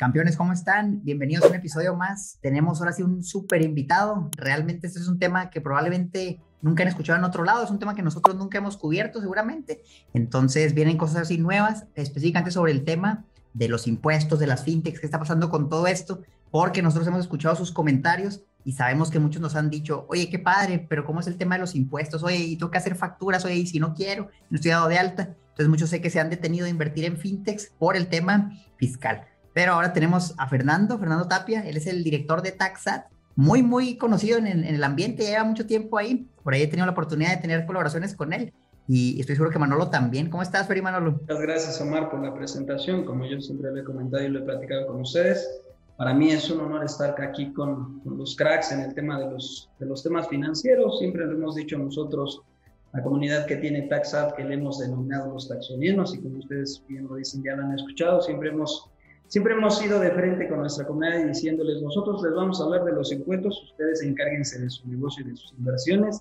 Campeones, ¿cómo están? Bienvenidos a un episodio más. Tenemos ahora sí un súper invitado. Realmente este es un tema que probablemente nunca han escuchado en otro lado. Es un tema que nosotros nunca hemos cubierto seguramente. Entonces vienen cosas así nuevas, específicamente sobre el tema de los impuestos, de las fintechs, qué está pasando con todo esto, porque nosotros hemos escuchado sus comentarios y sabemos que muchos nos han dicho, oye, qué padre, pero ¿cómo es el tema de los impuestos? Oye, y que hacer facturas, oye, y si no quiero, no estoy dado de alta. Entonces muchos sé que se han detenido de invertir en fintechs por el tema fiscal. Pero ahora tenemos a Fernando, Fernando Tapia, él es el director de TaxAt, muy, muy conocido en el, ambiente, lleva mucho tiempo ahí. Por ahí he tenido la oportunidad de tener colaboraciones con él y estoy seguro que Manolo también. ¿Cómo estás, Feri Manolo? Muchas gracias, Omar, por la presentación. Como yo siempre le he comentado y lo he platicado con ustedes, para mí es un honor estar aquí con, los cracks en el tema de los, de los temas financieros. Siempre lo hemos dicho nosotros, la comunidad que tiene TaxAt, que le hemos denominado los taxonianos, y como ustedes bien lo dicen, ya lo han escuchado, siempre hemos Siempre hemos ido de frente con nuestra comunidad y diciéndoles, nosotros les vamos a hablar de los impuestos, ustedes encárguense de su negocio y de sus inversiones.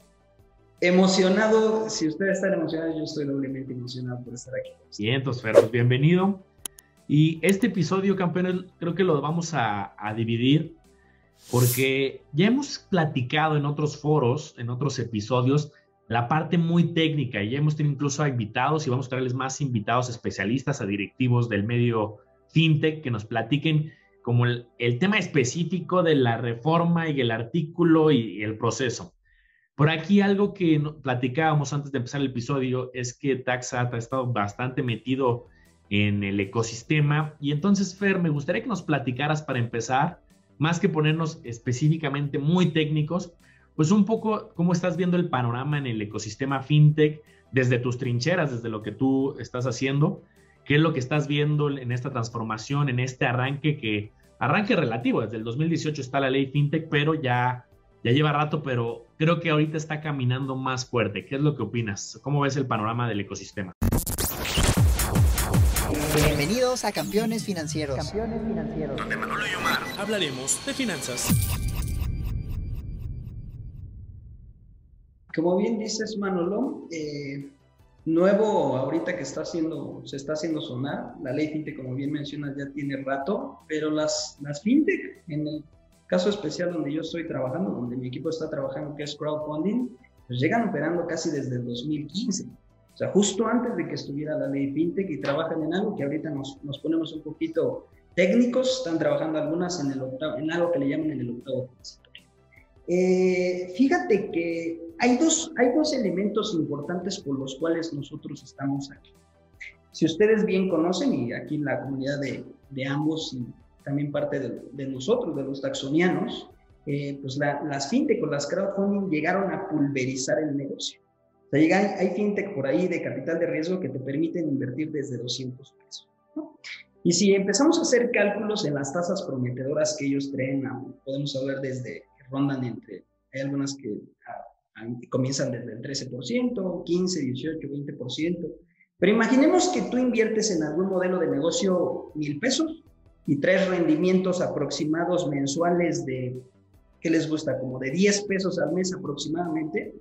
Emocionado, si ustedes están emocionados, yo estoy doblemente emocionado por estar aquí. Bien, entonces, Fer, pues, bienvenido. Y este episodio, campeones, creo que lo vamos a, a dividir porque ya hemos platicado en otros foros, en otros episodios, la parte muy técnica y ya hemos tenido incluso a invitados y vamos a traerles más invitados especialistas, a directivos del medio fintech que nos platiquen como el, tema específico de la reforma y el artículo y, el proceso. Por aquí algo que platicábamos antes de empezar el episodio es que Taxat ha estado bastante metido en el ecosistema y entonces Fer, me gustaría que nos platicaras para empezar, más que ponernos específicamente muy técnicos, pues un poco cómo estás viendo el panorama en el ecosistema fintech desde tus trincheras, desde lo que tú estás haciendo ¿Qué es lo que estás viendo en esta transformación, en este arranque que, arranque relativo, desde el 2018 está la ley FinTech, pero ya, ya lleva rato, pero creo que ahorita está caminando más fuerte. ¿Qué es lo que opinas? ¿Cómo ves el panorama del ecosistema? Bienvenidos a Campeones Financieros. Campeones Financieros. Donde Manolo y Omar hablaremos de finanzas. Como bien dices, Manolo, eh, nuevo ahorita que está haciendo, se está haciendo sonar, la ley fintech, como bien mencionas, ya tiene rato, pero las, las fintech, en el caso especial donde yo estoy trabajando, donde mi equipo está trabajando, que es crowdfunding, pues llegan operando casi desde el 2015. O sea, justo antes de que estuviera la ley fintech y trabajan en algo que ahorita nos, nos ponemos un poquito técnicos, están trabajando algunas en, el octavo, en algo que le llaman en el octavo eh, fíjate que hay dos, hay dos elementos importantes por los cuales nosotros estamos aquí. Si ustedes bien conocen, y aquí en la comunidad de, de ambos y también parte de, de, nosotros, de los taxonianos, eh, pues las fintech o las crowdfunding llegaron a pulverizar el negocio. O sea, llega, hay, fintech por ahí de capital de riesgo que te permiten invertir desde 200 pesos. Y si empezamos a hacer cálculos en las tasas prometedoras que ellos traen, podemos hablar desde rondan entre, hay algunas que comienzan desde el 13%, 15, 18, 20%. Pero imaginemos que tú inviertes en algún modelo de negocio mil pesos y tres rendimientos aproximados mensuales de, ¿qué les gusta? Como de 10 pesos al mes aproximadamente.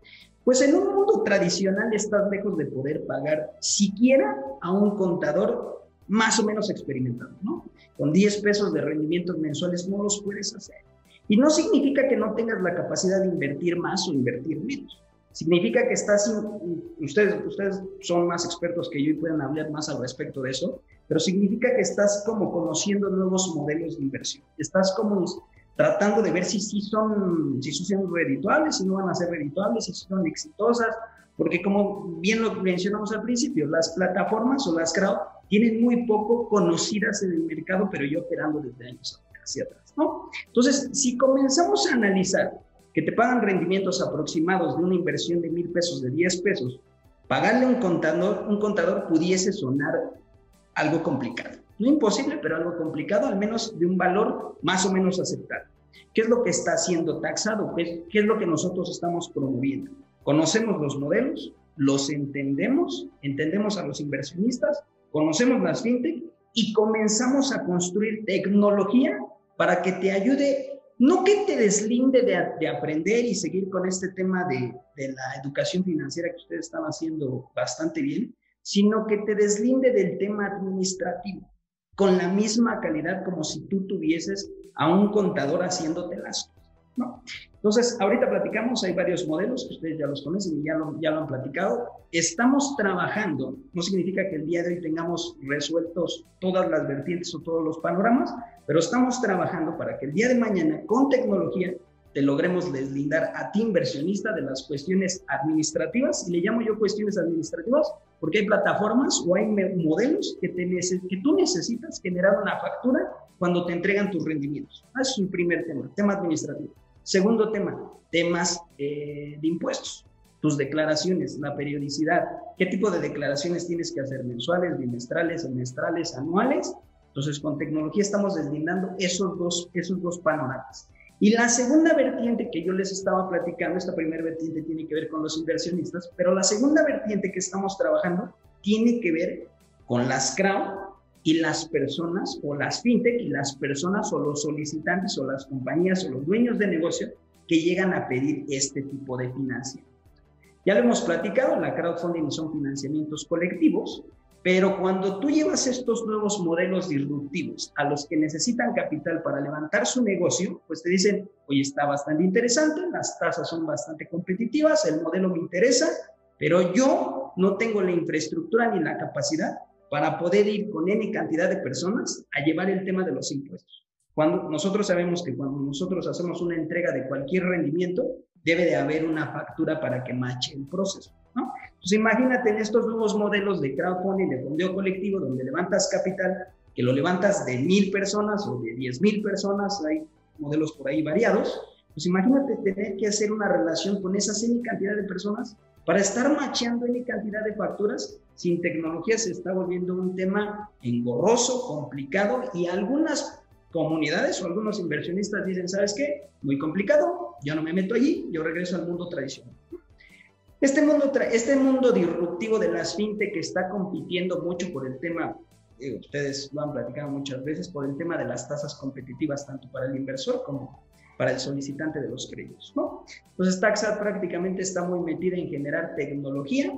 Pues en un mundo tradicional estás lejos de poder pagar siquiera a un contador más o menos experimentado, ¿no? Con 10 pesos de rendimientos mensuales no los puedes hacer. Y no significa que no tengas la capacidad de invertir más o invertir menos. Significa que estás, ustedes, ustedes son más expertos que yo y pueden hablar más al respecto de eso, pero significa que estás como conociendo nuevos modelos de inversión. Estás como tratando de ver si sí son, si son redituables, si no van a ser redituables, si son exitosas, porque como bien lo mencionamos al principio, las plataformas o las crowd tienen muy poco conocidas en el mercado, pero yo operando desde años hacia atrás. Entonces, si comenzamos a analizar que te pagan rendimientos aproximados de una inversión de mil pesos, de 10 pesos, pagarle un contador, un contador pudiese sonar algo complicado. No imposible, pero algo complicado, al menos de un valor más o menos aceptable. ¿Qué es lo que está siendo taxado? ¿Qué, qué es lo que nosotros estamos promoviendo? Conocemos los modelos, los entendemos, entendemos a los inversionistas, conocemos las fintech y comenzamos a construir tecnología para que te ayude, no que te deslinde de, aprender y seguir con este tema de, de, la educación financiera que ustedes están haciendo bastante bien, sino que te deslinde del tema administrativo. con la misma calidad como si tú tuvieses a un contador haciéndote las ¿no? Entonces, ahorita platicamos, hay varios modelos que ustedes ya los conocen y ya lo, ya lo han platicado. Estamos trabajando, no significa que el día de hoy tengamos resueltos todas las vertientes o todos los panoramas, pero estamos trabajando para que el día de mañana, con tecnología, te logremos deslindar a ti inversionista de las cuestiones administrativas, y le llamo yo cuestiones administrativas porque hay plataformas o hay modelos que, te que tú necesitas generar una factura cuando te entregan tus rendimientos. Ese es un primer tema, tema administrativo. Segundo tema, temas eh, de impuestos, tus declaraciones, la periodicidad, qué tipo de declaraciones tienes que hacer, mensuales, bimestrales, semestrales, anuales. Entonces, con tecnología estamos deslindando esos dos, esos dos panoramas. Y la segunda vertiente que yo les estaba platicando, esta primera vertiente tiene que ver con los inversionistas, pero la segunda vertiente que estamos trabajando tiene que ver con las crowd y las personas o las fintech y las personas o los solicitantes o las compañías o los dueños de negocio que llegan a pedir este tipo de financiamiento. Ya lo hemos platicado, la crowdfunding son financiamientos colectivos, pero cuando tú llevas estos nuevos modelos disruptivos a los que necesitan capital para levantar su negocio, pues te dicen, oye, está bastante interesante, las tasas son bastante competitivas, el modelo me interesa, pero yo no tengo la infraestructura ni la capacidad para poder ir con N cantidad de personas a llevar el tema de los impuestos. Cuando nosotros sabemos que cuando nosotros hacemos una entrega de cualquier rendimiento, debe de haber una factura para que mache el proceso. ¿no? Entonces imagínate en estos nuevos modelos de crowdfunding, de fondeo colectivo, donde levantas capital, que lo levantas de mil personas o de diez mil personas, hay modelos por ahí variados, pues imagínate tener que hacer una relación con esa semi cantidad de personas para estar macheando N cantidad de facturas. Sin tecnología se está volviendo un tema engorroso, complicado y algunas comunidades o algunos inversionistas dicen, ¿sabes qué? Muy complicado, yo no me meto allí, yo regreso al mundo tradicional. Este mundo, este mundo disruptivo de las fintech que está compitiendo mucho por el tema, eh, ustedes lo han platicado muchas veces, por el tema de las tasas competitivas tanto para el inversor como para el solicitante de los créditos. ¿no? Entonces, Taxa prácticamente está muy metida en generar tecnología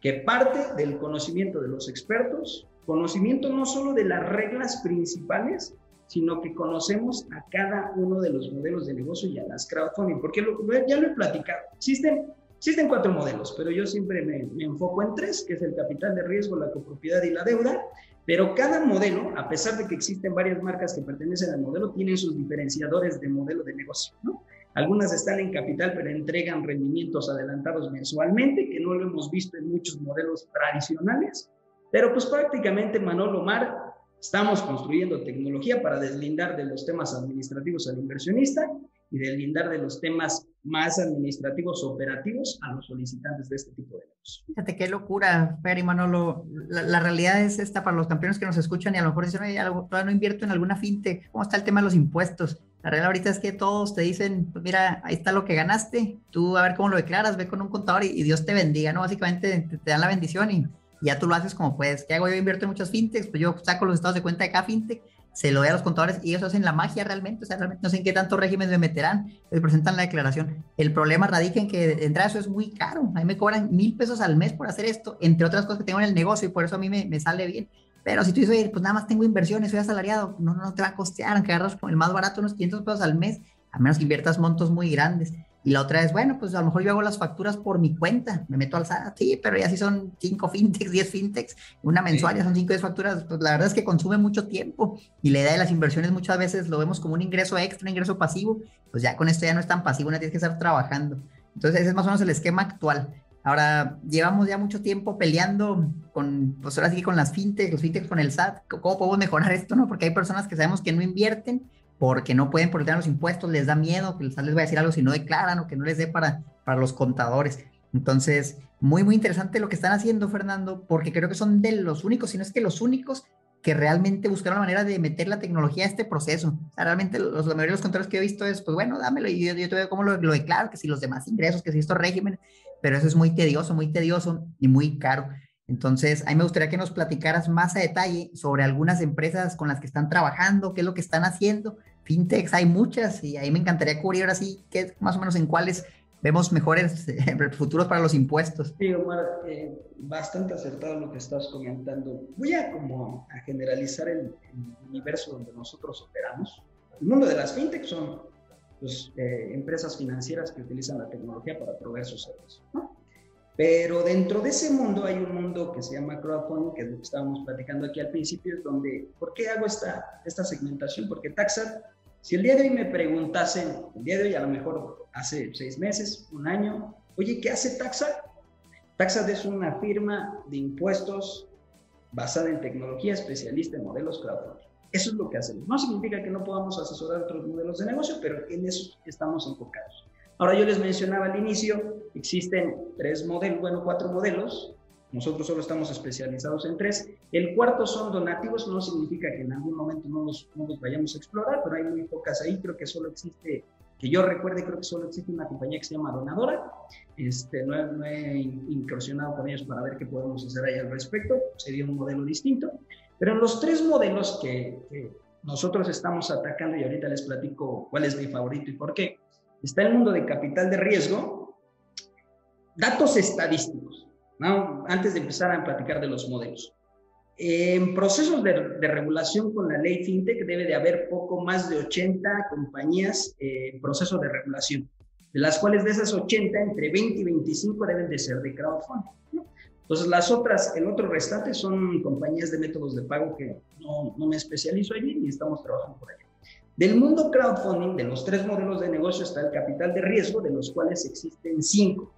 que parte del conocimiento de los expertos, conocimiento no solo de las reglas principales, sino que conocemos a cada uno de los modelos de negocio y a las crowdfunding, porque ya lo he platicado. Existen, existen cuatro modelos, pero yo siempre me, me, enfoco en tres, que es el capital de riesgo, la copropiedad y la deuda, pero cada modelo, a pesar de que existen varias marcas que pertenecen al modelo, tienen sus diferenciadores de modelo de negocio, ¿no? Algunas están en capital, pero entregan rendimientos adelantados mensualmente, que no lo hemos visto en muchos modelos tradicionales. Pero pues prácticamente Manolo Mar Estamos construyendo tecnología para deslindar de los temas administrativos al inversionista y deslindar de los temas más administrativos operativos a los solicitantes de este tipo de negocios. Fíjate qué locura, Fer y Manolo. La, realidad es esta para los campeones que nos escuchan y a lo mejor dicen, oye, todavía no invierto en alguna fintech. ¿Cómo está el tema de los impuestos? La realidad ahorita es que todos te dicen, pues mira, ahí está lo que ganaste, tú a ver cómo lo declaras, ve con un contador y, Dios te bendiga, ¿no? Básicamente te, te dan la bendición y ya tú lo haces como puedes. ¿Qué hago? Yo invierto en muchas fintechs, pues yo saco los estados de cuenta de cada fintech, se lo doy a los contadores y ellos hacen la magia realmente, o sea, realmente no sé en qué tantos regímenes me meterán, les presentan la declaración. El problema radica en que de entrada eso es muy caro, a mí me cobran mil pesos al mes por hacer esto, entre otras cosas que tengo en el negocio y por eso a mí me, me sale bien. Pero si tú dices, pues nada más tengo inversiones, soy asalariado, no, no te va a costear, aunque agarras el más barato unos 500 pesos al mes, a menos que inviertas montos muy grandes. Y la otra es, bueno, pues a lo mejor yo hago las facturas por mi cuenta, me meto al SAT, sí, pero ya si son 5 fintechs, 10 fintechs, una mensual ya son 5 10 facturas, pues la verdad es que consume mucho tiempo y la idea de las inversiones muchas veces lo vemos como un ingreso extra, un ingreso pasivo, pues ya con esto ya no es tan pasivo, no tienes que estar trabajando. Entonces ese es más o menos el esquema actual. Ahora, llevamos ya mucho tiempo peleando con, pues ahora sí con las fintechs, los fintechs con el SAT, ¿cómo podemos mejorar esto, no? Porque hay personas que sabemos que no invierten, porque no pueden por los impuestos, les da miedo que les va a decir algo si no declaran o que no les dé para, para los contadores. Entonces, muy, muy interesante lo que están haciendo, Fernando, porque creo que son de los únicos, si no es que los únicos que realmente buscaron la manera de meter la tecnología a este proceso. O sea, realmente los, la mayoría de los contadores que he visto es, pues bueno, dámelo y yo, te veo cómo lo, lo, declaro, que si los demás ingresos, que si estos regímenes, pero eso es muy tedioso, muy tedioso y muy caro. Entonces, a mí me gustaría que nos platicaras más a detalle sobre algunas empresas con las que están trabajando, qué es lo que están haciendo fintechs hay muchas y ahí me encantaría cubrir ahora sí, más o menos en cuáles vemos mejores futuros para los impuestos. Sí, Omar, eh, bastante acertado lo que estás comentando. Voy a como a generalizar el, universo donde nosotros operamos. El mundo de las fintech son pues, eh, empresas financieras que utilizan la tecnología para proveer sus servicios. Pero dentro de ese mundo hay un mundo que se llama crowdfunding, que es lo que estábamos platicando aquí al principio, es donde, ¿por qué hago esta, esta segmentación? Porque Taxa, si el día de hoy me preguntasen, el día de hoy a lo mejor hace seis meses, un año, oye, ¿qué hace Taxa? Taxa es una firma de impuestos basada en tecnología especialista en modelos crowdfunding. Eso es lo que hacemos. No significa que no podamos asesorar otros modelos de negocio, pero en eso estamos enfocados. Ahora yo les mencionaba al inicio, existen tres modelos, bueno, cuatro modelos. Nosotros solo estamos especializados en tres. El cuarto son donativos, no significa que en algún momento no los, no los vayamos a explorar, pero hay muy pocas ahí. Creo que solo existe, que yo recuerde, creo que solo existe una compañía que se llama Donadora. Este, no, no he incursionado con ellos para ver qué podemos hacer ahí al respecto. Sería un modelo distinto. Pero en los tres modelos que, que nosotros estamos atacando, y ahorita les platico cuál es mi favorito y por qué, está el mundo de capital de riesgo, datos estadísticos, ¿no? antes de empezar a platicar de los modelos. En procesos de, regulación con la ley FinTech debe de haber poco más de 80 compañías en proceso de regulación, de las cuales de esas 80, entre 20 y 25 deben de ser de crowdfunding. Entonces, las otras, el otro restante son compañías de métodos de pago que no, no me especializo allí ni estamos trabajando por allí. Del mundo crowdfunding, de los tres modelos de negocio, está el capital de riesgo, de los cuales existen cinco.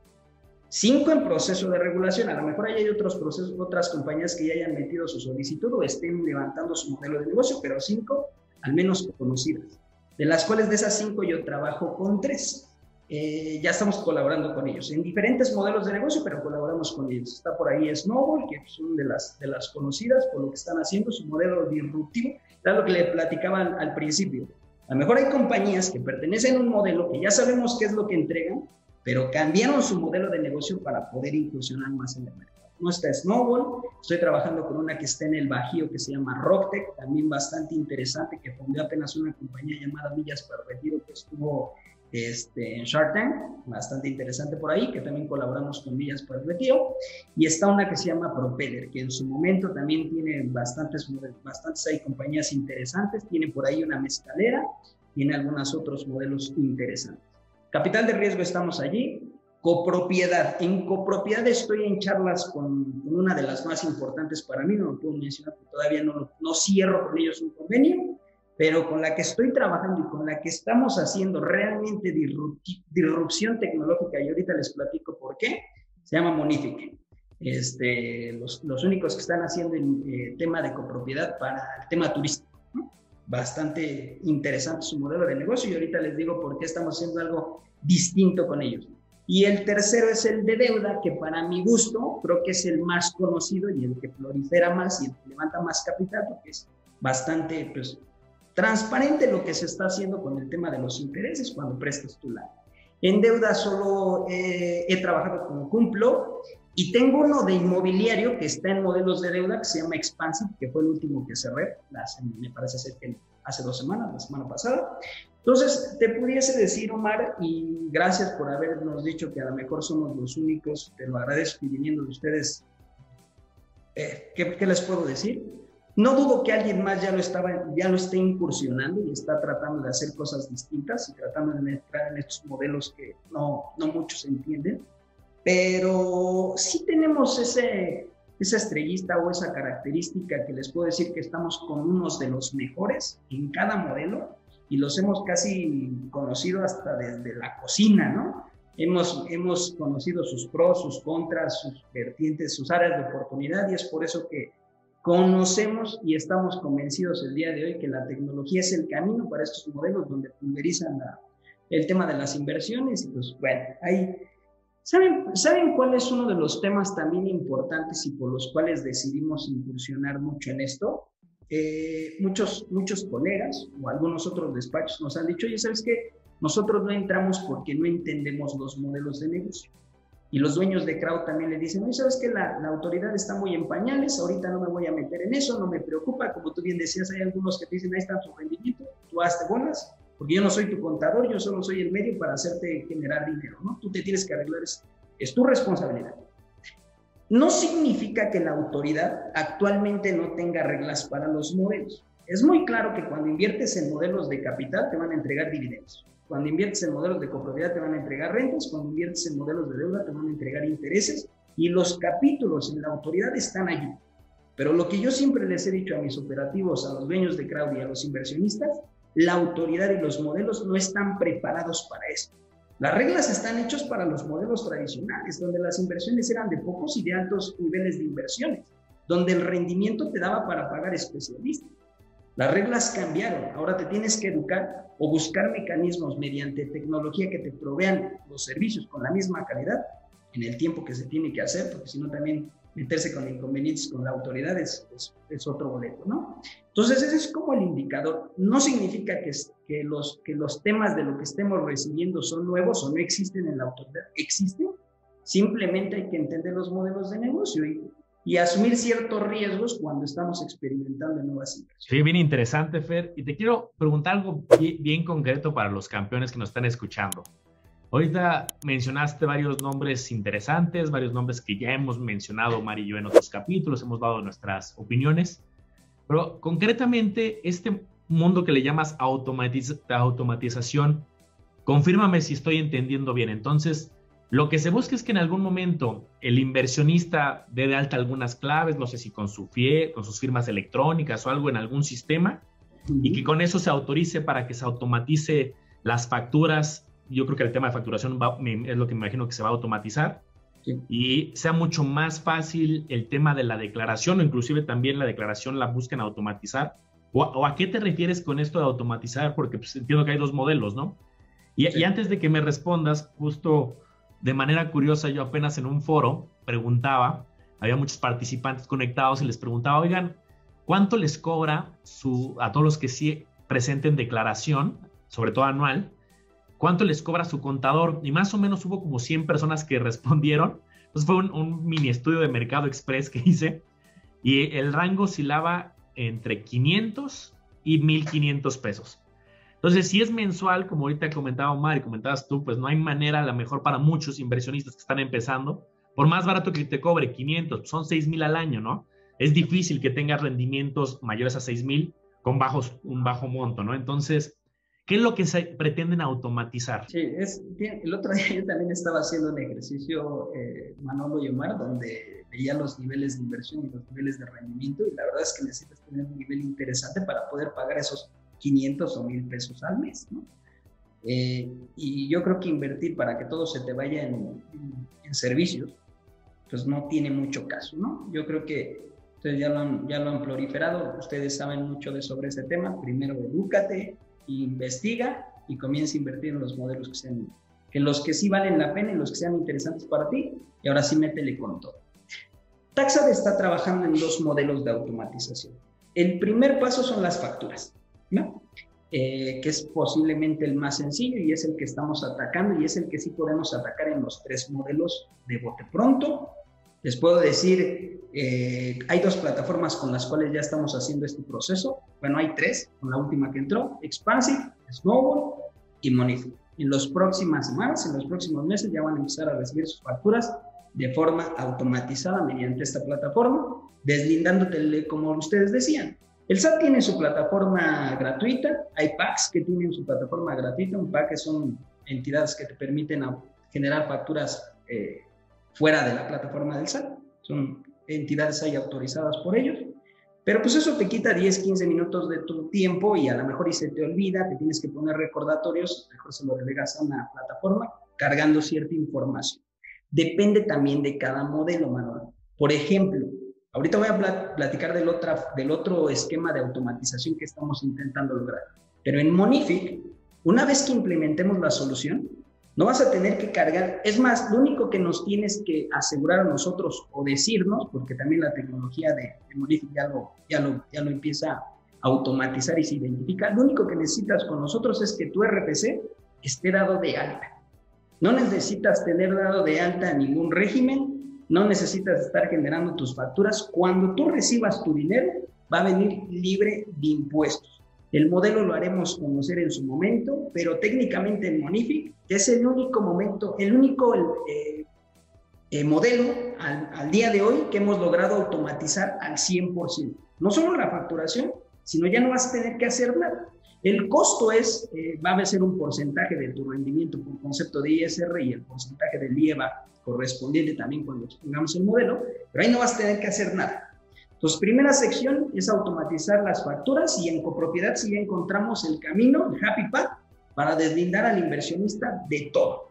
Cinco en proceso de regulación. A lo mejor hay otros procesos, otras compañías que ya hayan metido su solicitud o estén levantando su modelo de negocio, pero cinco al menos conocidas. De las cuales de esas cinco yo trabajo con tres. Eh, ya estamos colaborando con ellos en diferentes modelos de negocio, pero colaboramos con ellos. Está por ahí Snowball, que es una de las, de las conocidas por lo que están haciendo, su modelo disruptivo. Era lo que le platicaban al principio. A lo mejor hay compañías que pertenecen a un modelo que ya sabemos qué es lo que entregan, pero cambiaron su modelo de negocio para poder incursionar más en el mercado. No está Snowball, estoy trabajando con una que está en el Bajío que se llama Rocktech, también bastante interesante, que fundó apenas una compañía llamada Millas para Retiro que estuvo este, en Shark Tank, bastante interesante por ahí, que también colaboramos con Villas por el Retiro. Y está una que se llama Propeller, que en su momento también tiene bastantes, bastantes hay compañías interesantes, tiene por ahí una mezcalera, tiene algunos otros modelos interesantes. Capital de riesgo estamos allí. Copropiedad. En copropiedad estoy en charlas con, una de las más importantes para mí, no lo puedo mencionar porque todavía no, no cierro con ellos un convenio, pero con la que estoy trabajando y con la que estamos haciendo realmente disrupción tecnológica, y ahorita les platico por qué, se llama Monific. Este, los, los únicos que están haciendo el eh, tema de copropiedad para el tema turístico. Bastante interesante su modelo de negocio y ahorita les digo por qué estamos haciendo algo distinto con ellos. Y el tercero es el de deuda, que para mi gusto creo que es el más conocido y el que prolifera más y el que levanta más capital, porque es bastante pues, transparente lo que se está haciendo con el tema de los intereses cuando prestas tu lana. En deuda solo eh, he trabajado como cumplo y tengo uno de inmobiliario que está en modelos de deuda que se llama Expansive, que fue el último que cerré, me parece ser que hace dos semanas, la semana pasada. Entonces, te pudiese decir, Omar, y gracias por habernos dicho que a lo mejor somos los únicos, te lo agradezco y viniendo de ustedes, eh, ¿qué, ¿qué les puedo decir? No dudo que alguien más ya lo, estaba, ya lo esté incursionando y está tratando de hacer cosas distintas y tratando de entrar en estos modelos que no, no muchos entienden, pero sí tenemos ese, esa estrellista o esa característica que les puedo decir que estamos con unos de los mejores en cada modelo y los hemos casi conocido hasta desde la cocina, ¿no? Hemos, hemos conocido sus pros, sus contras, sus vertientes, sus áreas de oportunidad y es por eso que Conocemos y estamos convencidos el día de hoy que la tecnología es el camino para estos modelos donde pulverizan el tema de las inversiones. Y pues bueno, ahí. ¿Saben, ¿Saben cuál es uno de los temas también importantes y por los cuales decidimos incursionar mucho en esto? Eh, muchos, muchos colegas o algunos otros despachos nos han dicho, oye, ¿sabes qué? Nosotros no entramos porque no entendemos los modelos de negocio. Y los dueños de crowd también le dicen, oye, ¿sabes que la, la, autoridad está muy en pañales? Ahorita no me voy a meter en eso, no me preocupa. Como tú bien decías, hay algunos que te dicen, ahí está su rendimiento, tú hazte bolas porque yo no soy tu contador, yo solo soy el medio para hacerte generar dinero, ¿no? Tú te tienes que arreglar, es, es tu responsabilidad. No significa que la autoridad actualmente no tenga reglas para los modelos. Es muy claro que cuando inviertes en modelos de capital te van a entregar dividendos. Cuando inviertes en modelos de copropiedad te van a entregar rentas, cuando inviertes en modelos de deuda te van a entregar intereses y los capítulos en la autoridad están allí. Pero lo que yo siempre les he dicho a mis operativos, a los dueños de crowd y a los inversionistas, la autoridad y los modelos no están preparados para eso. Las reglas están hechas para los modelos tradicionales, donde las inversiones eran de pocos y de altos niveles de inversiones, donde el rendimiento te daba para pagar especialistas. Las reglas cambiaron, ahora te tienes que educar o buscar mecanismos mediante tecnología que te provean los servicios con la misma calidad en el tiempo que se tiene que hacer, porque si no también meterse con inconvenientes con la autoridad es, es, otro boleto, ¿no? Entonces ese es como el indicador. No significa que, que, los, que los temas de lo que estemos recibiendo son nuevos o no existen en la autoridad. Existen, simplemente hay que entender los modelos de negocio y, y asumir ciertos riesgos cuando estamos experimentando nuevas inversiones. Sí, bien interesante, Fer. Y te quiero preguntar algo bien, concreto para los campeones que nos están escuchando. Ahorita mencionaste varios nombres interesantes, varios nombres que ya hemos mencionado Mari y yo en otros capítulos, hemos dado nuestras opiniones, pero concretamente este mundo que le llamas automatización, confírmame si estoy entendiendo bien. Entonces, lo que se busca es que en algún momento el inversionista dé de alta algunas claves, no sé si con, su FIE, con sus firmas electrónicas o algo en algún sistema, y que con eso se autorice para que se automatice las facturas. Yo creo que el tema de facturación es lo que me imagino que se va a automatizar. Y sea mucho más fácil el tema de la declaración o inclusive también la declaración la buscan automatizar. ¿O, a qué te refieres con esto de automatizar? Porque pues, entiendo que hay dos modelos, ¿no? Y, y antes de que me respondas, justo de manera curiosa, yo apenas en un foro preguntaba, había muchos participantes conectados y les preguntaba, oigan, ¿cuánto les cobra su, a todos los que sí presenten declaración, sobre todo anual, cuánto les cobra su contador? Y más o menos hubo como 100 personas que respondieron. Entonces fue un, un mini estudio de mercado express que hice y el rango oscilaba entre 500 y 1500 pesos. Entonces, si es mensual, como ahorita comentaba Omar y comentabas tú, pues no hay manera, a lo mejor para muchos inversionistas que están empezando, por más barato que te cobre 500, son 6 mil al año, ¿no? Es difícil que tengas rendimientos mayores a 6 mil con bajos, un bajo monto, ¿no? Entonces, ¿qué es lo que se pretenden automatizar? Sí, es, el otro día yo también estaba haciendo un ejercicio, eh, Manolo y Omar, donde veía los niveles de inversión y los niveles de rendimiento, y la verdad es que necesitas tener un nivel interesante para poder pagar esos 500 o 1000 pesos al mes, ¿no? Eh, y yo creo que invertir para que todo se te vaya en, servicios, pues no tiene mucho caso, ¿no? Yo creo que ustedes ya lo, han, ya lo han proliferado, ustedes saben mucho de sobre ese tema, primero edúcate, investiga y comienza a invertir en los modelos que sean, que los que sí valen la pena y los que sean interesantes para ti, y ahora sí métele con todo. Taxad está trabajando en dos modelos de automatización. El primer paso son las facturas. ¿No? Eh, que es posiblemente el más sencillo y es el que estamos atacando y es el que sí podemos atacar en los tres modelos de bote pronto. Les puedo decir, eh, hay dos plataformas con las cuales ya estamos haciendo este proceso. Bueno, hay tres, con la última que entró, Expansive, Snowball y Monify. En las próximas semanas, en los próximos meses ya van a empezar a recibir sus facturas de forma automatizada mediante esta plataforma, deslindándote, como ustedes decían, el SAT tiene su plataforma gratuita, hay PACs que tienen su plataforma gratuita, un PAC que son entidades que te permiten generar facturas eh, fuera de la plataforma del SAT, son entidades ahí autorizadas por ellos, pero pues eso te quita 10, 15 minutos de tu tiempo y a lo mejor y se te olvida, te tienes que poner recordatorios, mejor se lo delegas a una plataforma cargando cierta información. Depende también de cada modelo, Manuel. Por ejemplo, Ahorita voy a platicar del, del otro esquema de automatización que estamos intentando lograr. Pero en Monific, una vez que implementemos la solución, no vas a tener que cargar. Es más, lo único que nos tienes que asegurar a nosotros o decirnos, porque también la tecnología de, Monific ya lo, ya, lo, ya lo empieza a automatizar y se identifica, lo único que necesitas con nosotros es que tu RPC esté dado de alta. No necesitas tener dado de alta ningún régimen, no necesitas estar generando tus facturas. Cuando tú recibas tu dinero, va a venir libre de impuestos. El modelo lo haremos conocer en su momento, pero técnicamente en Monific es el único momento, el único eh, eh, modelo al, día de hoy que hemos logrado automatizar al 100%. No solo la facturación, sino ya no vas a tener que hacer nada. El costo es, eh, va a ser un porcentaje de tu rendimiento por concepto de ISR y el porcentaje del IEVA correspondiente también cuando tengamos el modelo, pero ahí no vas a tener que hacer nada. Entonces, primera sección es automatizar las facturas y en copropiedad sí ya encontramos el camino, el happy path, para deslindar al inversionista de todo.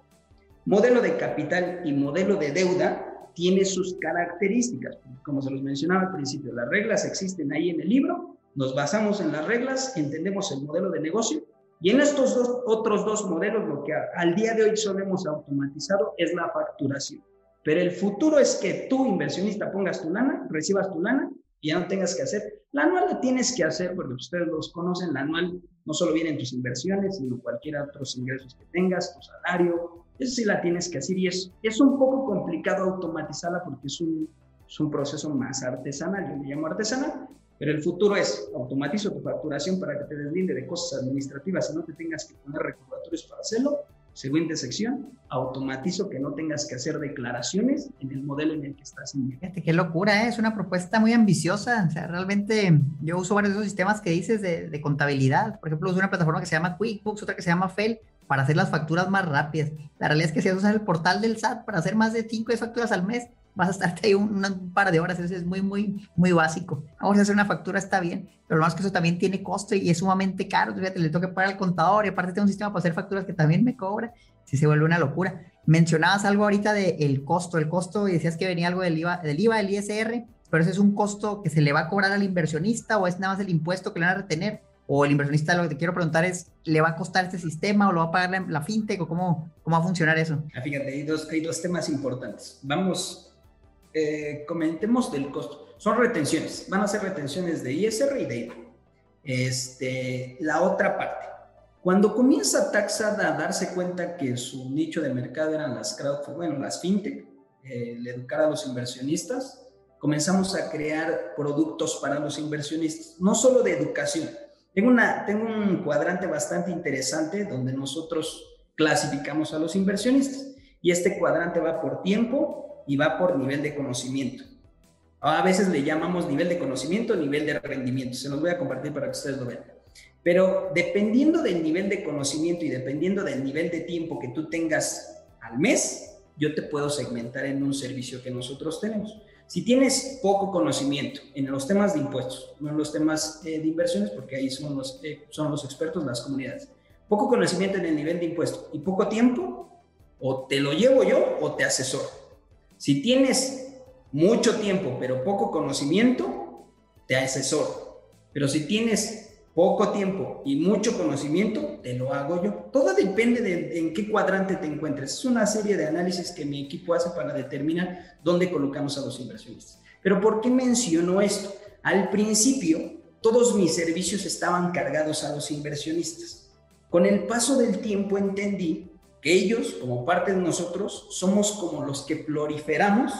Modelo de capital y modelo de deuda tiene sus características. Como se los mencionaba al principio, las reglas existen ahí en el libro, nos basamos en las reglas, entendemos el modelo de negocio y en estos dos, otros dos modelos lo que al día de hoy solo hemos automatizado es la facturación. Pero el futuro es que tú, inversionista, pongas tu lana, recibas tu lana y ya no tengas que hacer. La anual la tienes que hacer porque ustedes los conocen, la anual no solo vienen tus inversiones, sino cualquier otros ingresos que tengas, tu salario, eso sí la tienes que hacer y es, es un poco complicado automatizarla porque es un, es un proceso más artesanal, yo le llamo artesanal, pero el futuro es automatizo tu facturación para que te deslinde de cosas administrativas y no te tengas que poner recordatorios para hacerlo. Segunda sección, automatizo que no tengas que hacer declaraciones en el modelo en el que estás invirtiendo. Fíjate qué locura, ¿eh? es una propuesta muy ambiciosa. O sea, realmente yo uso varios de esos sistemas que dices de, de contabilidad. Por ejemplo, uso una plataforma que se llama QuickBooks, otra que se llama FEL, para hacer las facturas más rápidas. La realidad es que si usas el portal del SAT para hacer más de 5 facturas al mes, vas a estarte ahí un, par de horas, eso es muy, muy, muy básico. Vamos a hacer una factura, está bien, pero lo más que eso también tiene costo y es sumamente caro, fíjate, le que pagar al contador y aparte tengo un sistema para hacer facturas que también me cobra, si se vuelve una locura. Mencionabas algo ahorita del costo, el costo, y decías que venía algo del IVA, del IVA, del ISR, pero ese es un costo que se le va a cobrar al inversionista o es nada más el impuesto que le van a retener o el inversionista lo que te quiero preguntar es, ¿le va a costar este sistema o lo va a pagar la, fintech o cómo, cómo va a funcionar eso? Ah, fíjate, hay dos, hay dos temas importantes. Vamos, eh, comentemos del costo. Son retenciones, van a ser retenciones de ISR y de IVA. Este, la otra parte, cuando comienza Taxada a darse cuenta que su nicho de mercado eran las crowd, bueno, las fintech, eh, educar a los inversionistas, comenzamos a crear productos para los inversionistas, no solo de educación, tengo, una, tengo un cuadrante bastante interesante donde nosotros clasificamos a los inversionistas y este cuadrante va por tiempo y va por nivel de conocimiento. A veces le llamamos nivel de conocimiento, nivel de rendimiento. Se los voy a compartir para que ustedes lo vean. Pero dependiendo del nivel de conocimiento y dependiendo del nivel de tiempo que tú tengas al mes, yo te puedo segmentar en un servicio que nosotros tenemos. Si tienes poco conocimiento en los temas de impuestos, no en los temas eh, de inversiones, porque ahí son los, eh, son los expertos las comunidades, poco conocimiento en el nivel de impuestos y poco tiempo, o te lo llevo yo o te asesoro. Si tienes mucho tiempo pero poco conocimiento, te asesoro. Pero si tienes poco tiempo y mucho conocimiento, te lo hago yo. Todo depende de, en qué cuadrante te encuentres. Es una serie de análisis que mi equipo hace para determinar dónde colocamos a los inversionistas. Pero ¿por qué menciono esto? Al principio, todos mis servicios estaban cargados a los inversionistas. Con el paso del tiempo entendí que ellos, como parte de nosotros, somos como los que proliferamos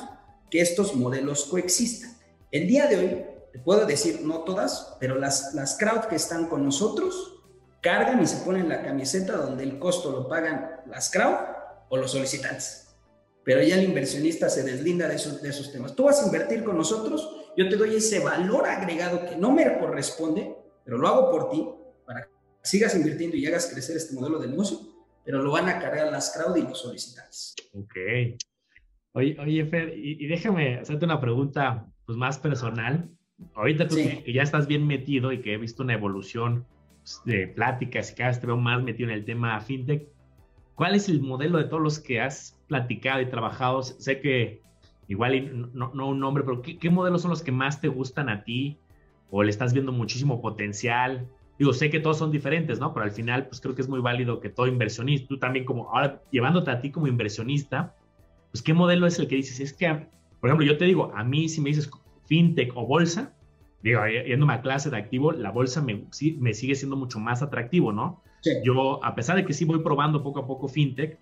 que estos modelos coexistan. El día de hoy, te puedo decir, no todas, pero las, las crowd que están con nosotros cargan y se ponen la camiseta donde el costo lo pagan las crowd o los solicitantes. Pero ya el inversionista se deslinda de esos, de esos temas. Tú vas a invertir con nosotros, yo te doy ese valor agregado que no me corresponde, pero lo hago por ti para que sigas invirtiendo y hagas crecer este modelo de negocio, pero lo van a cargar las crowd y los solicitantes. Ok. Oye, oye Fer, y, y déjame hacerte una pregunta pues, más personal. Ahorita tú que, ya estás bien metido y que he visto una evolución pues, de pláticas y cada vez te veo más metido en el tema fintech, ¿cuál es el modelo de todos los que has platicado y trabajado? Sé que igual no, no un nombre, pero ¿qué, modelos son los que más te gustan a ti? ¿O le estás viendo muchísimo potencial? Digo, sé que todos son diferentes, ¿no? Pero al final, pues creo que es muy válido que todo inversionista, tú también como, ahora llevándote a ti como inversionista, pues ¿qué modelo es el que dices? Es que, por ejemplo, yo te digo, a mí si me dices, fintech o bolsa, digo, yéndome a clase de activo, la bolsa me, me sigue siendo mucho más atractivo, ¿no? Yo, a pesar de que sí voy probando poco a poco fintech,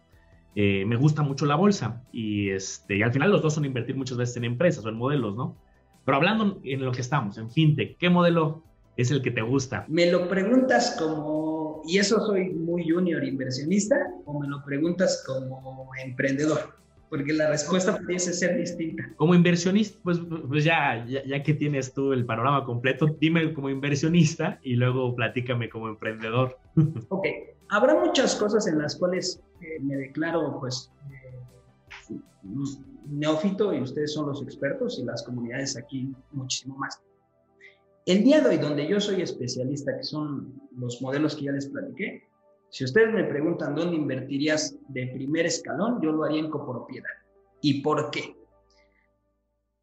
eh, me gusta mucho la bolsa y, este, y al final los dos son invertir muchas veces en empresas o en modelos, ¿no? Pero hablando en lo que estamos, en fintech, ¿qué modelo es el que te gusta? ¿Me lo preguntas como, y eso soy muy junior inversionista, o me lo preguntas como emprendedor? Porque la respuesta pudiese ser distinta. Como inversionista, pues, pues ya, ya, que tienes tú el panorama completo, dime como inversionista y luego platícame como emprendedor. Ok, habrá muchas cosas en las cuales eh, me declaro pues eh, neófito y ustedes son los expertos y las comunidades aquí muchísimo más. El día de hoy, donde yo soy especialista, que son los modelos que ya les platiqué, si ustedes me preguntan dónde invertirías de primer escalón, yo lo haría en copropiedad. ¿Y por qué?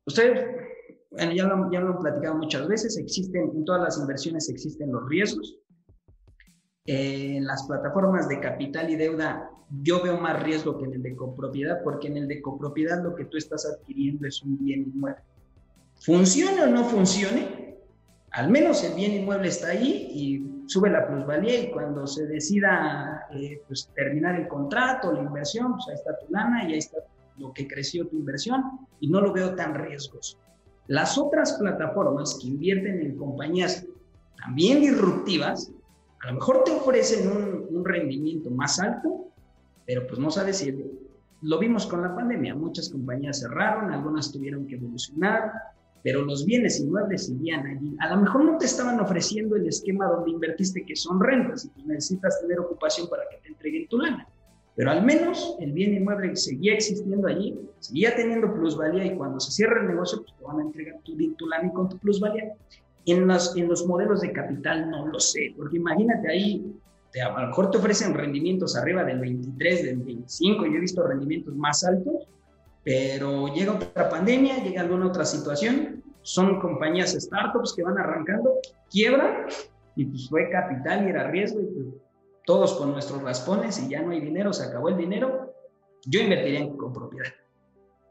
Ustedes, bueno, ya lo, ya lo han platicado muchas veces, existen, en todas las inversiones existen los riesgos. En las plataformas de capital y deuda, yo veo más riesgo que en el de copropiedad, porque en el de copropiedad lo que tú estás adquiriendo es un bien inmueble. Funcione o no funcione, al menos el bien inmueble está ahí y sube la plusvalía y cuando se decida eh, pues, terminar el contrato, la inversión, pues ahí está tu lana y ahí está lo que creció tu inversión y no lo veo tan riesgoso. Las otras plataformas que invierten en compañías también disruptivas, a lo mejor te ofrecen un, un rendimiento más alto, pero pues no sabes si lo vimos con la pandemia, muchas compañías cerraron, algunas tuvieron que evolucionar, pero los bienes inmuebles seguían allí. A lo mejor no te estaban ofreciendo el esquema donde invertiste, que son rentas, y pues necesitas tener ocupación para que te entreguen tu lana. Pero al menos el bien inmueble seguía existiendo allí, seguía teniendo plusvalía y cuando se cierra el negocio, pues te van a entregar tu, tu lana y con tu plusvalía. En los, en los modelos de capital no lo sé, porque imagínate ahí, te, a lo mejor te ofrecen rendimientos arriba del 23, del 25, yo he visto rendimientos más altos, pero llega otra pandemia, llega alguna otra situación, son compañías startups que van arrancando, quiebran y pues fue capital y era riesgo y pues, todos con nuestros raspones y ya no hay dinero, se acabó el dinero, yo invertiría en copropiedad.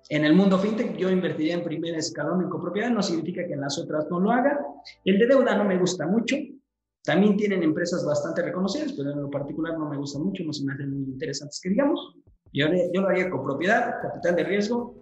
En el mundo fintech yo invertiría en primer escalón en copropiedad, no significa que en las otras no lo haga. El de deuda no me gusta mucho, también tienen empresas bastante reconocidas, pero en lo particular no me gusta mucho, no se me hacen muy interesantes que digamos. Yo, yo lo haría con propiedad, capital de riesgo.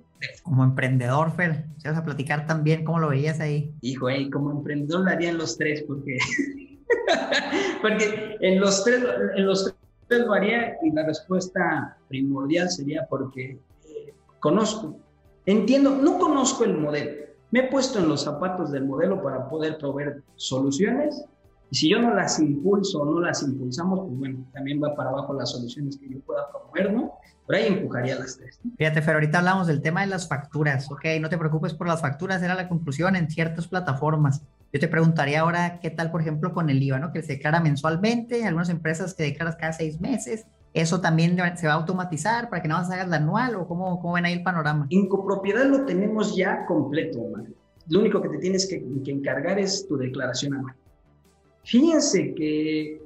Como emprendedor, Fer, ¿se vas a platicar también cómo lo veías ahí? Hijo, eh, como emprendedor lo haría en los tres, porque, porque en los tres, en los tres lo haría y la respuesta primordial sería porque eh, conozco, entiendo, no conozco el modelo. Me he puesto en los zapatos del modelo para poder proveer soluciones y si yo no las impulso o no las impulsamos, pues bueno, también va para abajo las soluciones que yo pueda promover, ¿no? Por ahí empujaría las tres. Fíjate, Fer, ahorita hablamos del tema de las facturas, ok, no te preocupes por las facturas, era la conclusión en ciertas plataformas. Yo te preguntaría ahora, ¿qué tal, por ejemplo, con el IVA, ¿no? Que se declara mensualmente, algunas empresas que declaras cada seis meses, ¿Eso también se va a automatizar para que no más hagas la anual o cómo, cómo ven ahí el panorama? En copropiedad lo tenemos ya completo, Omar. Lo único que te tienes que, que encargar es tu declaración anual. Fíjense que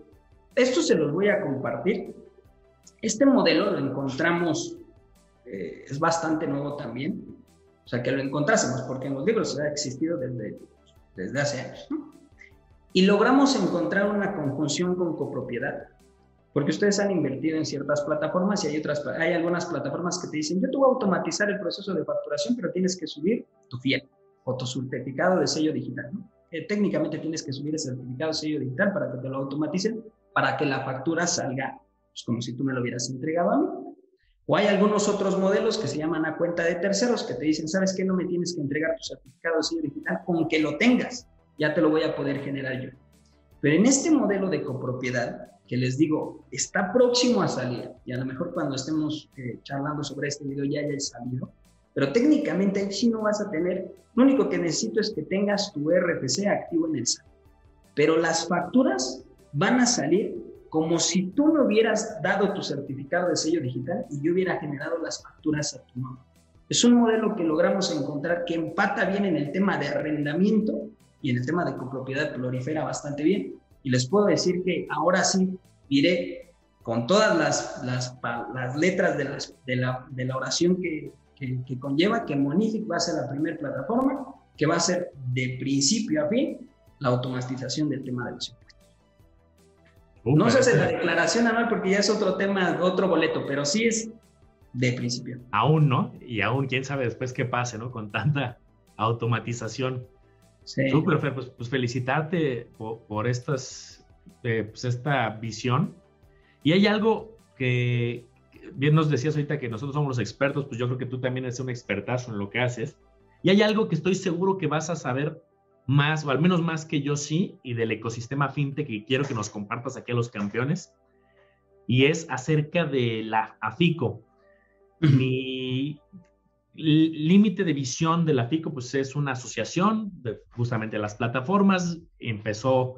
esto se los voy a compartir. Este modelo lo encontramos, eh, es bastante nuevo también, o sea, que lo encontrásemos, porque en los libros ha existido desde, desde hace años. Y logramos encontrar una conjunción con copropiedad, porque ustedes han invertido en ciertas plataformas y hay, otras, hay algunas plataformas que te dicen, yo te voy a automatizar el proceso de facturación, pero tienes que subir tu FIEL o tu certificado de sello digital. ¿no? Técnicamente tienes que subir el certificado sello digital para que te lo automaticen, para que la factura salga pues, como si tú me lo hubieras entregado a mí. O hay algunos otros modelos que se llaman a cuenta de terceros que te dicen, ¿sabes qué? No me tienes que entregar tu certificado sello digital, con que lo tengas, ya te lo voy a poder generar yo. Pero en este modelo de copropiedad, que les digo, está próximo a salir, y a lo mejor cuando estemos eh, charlando sobre este video ya haya salido, pero técnicamente ahí sí no vas a tener, lo único que necesito es que tengas tu RFC activo en el SAT. Pero las facturas van a salir como si tú me hubieras dado tu certificado de sello digital y yo hubiera generado las facturas a tu nombre. Es un modelo que logramos encontrar que empata bien en el tema de arrendamiento y en el tema de copropiedad prolifera bastante bien. Y les puedo decir que ahora sí diré con todas las, las, las letras de, las, de, la, de la oración que, que, conlleva que Monific va a ser la primera plataforma que va a ser de principio a fin la automatización del tema de los impuestos. no se hace la declaración anual porque ya es otro tema, otro boleto, pero sí es de principio. Aún no, y aún quién sabe después qué pase, ¿no? Con tanta automatización. Sí. Súper, pues, pues, felicitarte por, estas, eh, pues esta visión. Y hay algo que, bien nos decías ahorita que nosotros somos los expertos, pues yo creo que tú también eres un expertazo en lo que haces. Y hay algo que estoy seguro que vas a saber más, o al menos más que yo sí, y del ecosistema fintech que quiero que nos compartas aquí a los campeones, y es acerca de la AFICO. Mi límite de visión de la AFICO, pues es una asociación de justamente las plataformas, empezó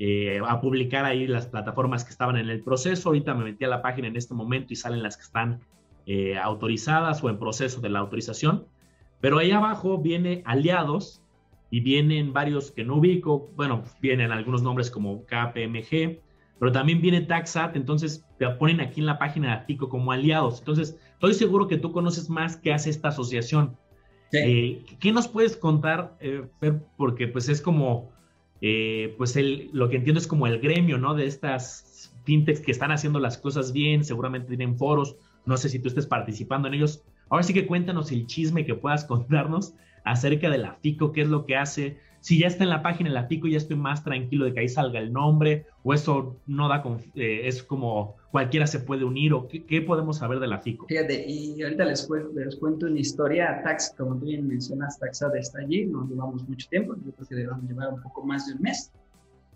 eh, a publicar ahí las plataformas que estaban en el proceso, ahorita me metí a la página en este momento y salen las que están eh, autorizadas o en proceso de la autorización, pero ahí abajo viene aliados, y vienen varios que no ubico, bueno, vienen algunos nombres como KPMG, pero también viene Taxat, entonces te ponen aquí en la página de Atico como aliados. Entonces, estoy seguro que tú conoces más qué hace esta asociación. Eh, ¿Qué nos puedes contar, Porque pues es como, eh, pues el, lo que entiendo es como el gremio, ¿no? De estas fintechs que están haciendo las cosas bien, seguramente tienen foros, no sé si tú estés participando en ellos. Ahora sí que cuéntanos el chisme que puedas contarnos acerca de la FICO, qué es lo que hace. Si ya está en la página la FICO, ya estoy más tranquilo de que ahí salga el nombre, o eso no da, eh, es como cualquiera se puede unir, o qué, podemos saber de la FICO. Fíjate, y ahorita les, les cuento una historia. Tax, como tú bien mencionas, Taxad está allí, no llevamos mucho tiempo, yo creo que debemos llevar un poco más de un mes.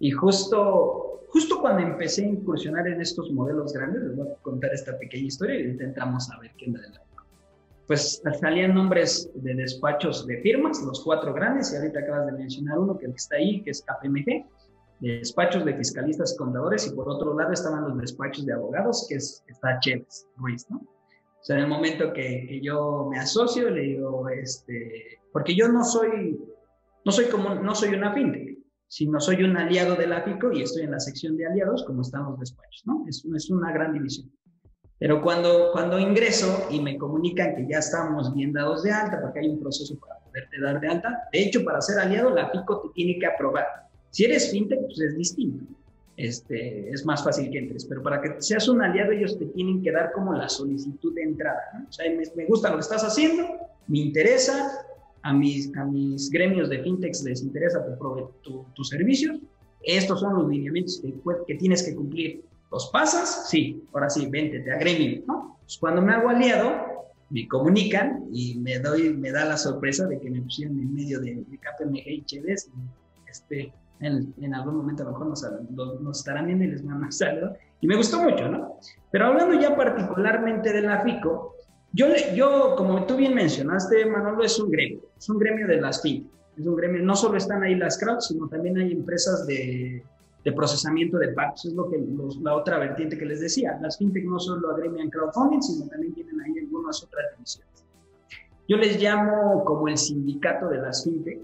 Y justo, justo cuando empecé a incursionar en estos modelos grandes, les voy a contar esta pequeña historia y intentamos saber qué onda de la pues salían nombres de despachos de firmas, los cuatro grandes, y ahorita acabas de mencionar uno que está ahí, que es KPMG, despachos de fiscalistas contadores, y por otro lado estaban los despachos de abogados, que es, está Chévez Ruiz, ¿no? O sea, en el momento que, que, yo me asocio, le digo, este, porque yo no soy, no soy como, no soy una fintech, sino soy un aliado de la y estoy en la sección de aliados, como están los despachos, ¿no? Es, es una gran división. Pero cuando, cuando ingreso y me comunican que ya estamos bien dados de alta, porque hay un proceso para poderte dar de alta, de hecho, para ser aliado, la FICO te tiene que aprobar. Si eres fintech, pues es distinto. Este, es más fácil que entres, pero para que seas un aliado, ellos te tienen que dar como la solicitud de entrada. O sea, me, gusta lo que estás haciendo, me interesa, a mis, a mis gremios de fintechs les interesa tu, tus servicios, estos son los lineamientos que, que tienes que cumplir ¿Los pasas? Sí, ahora sí, vente, te agremio, ¿no? Pues cuando me hago aliado, me comunican y me doy, me da la sorpresa de que me pusieron en medio de, de KPMG y. Este, en, en, algún momento a lo mejor nos, nos estarán viendo y les mando un saludo. Y me gustó mucho, ¿no? Pero hablando ya particularmente de la FICO, yo, yo, como tú bien mencionaste, Manolo, es un gremio, es un gremio de las FICO. Es un gremio, no solo están ahí las crowds, sino también hay empresas de, de procesamiento de pagos. Es lo que la otra vertiente que les decía. Las fintech no solo agremian crowdfunding, sino también tienen ahí algunas otras divisiones. Yo les llamo como el sindicato de las fintech,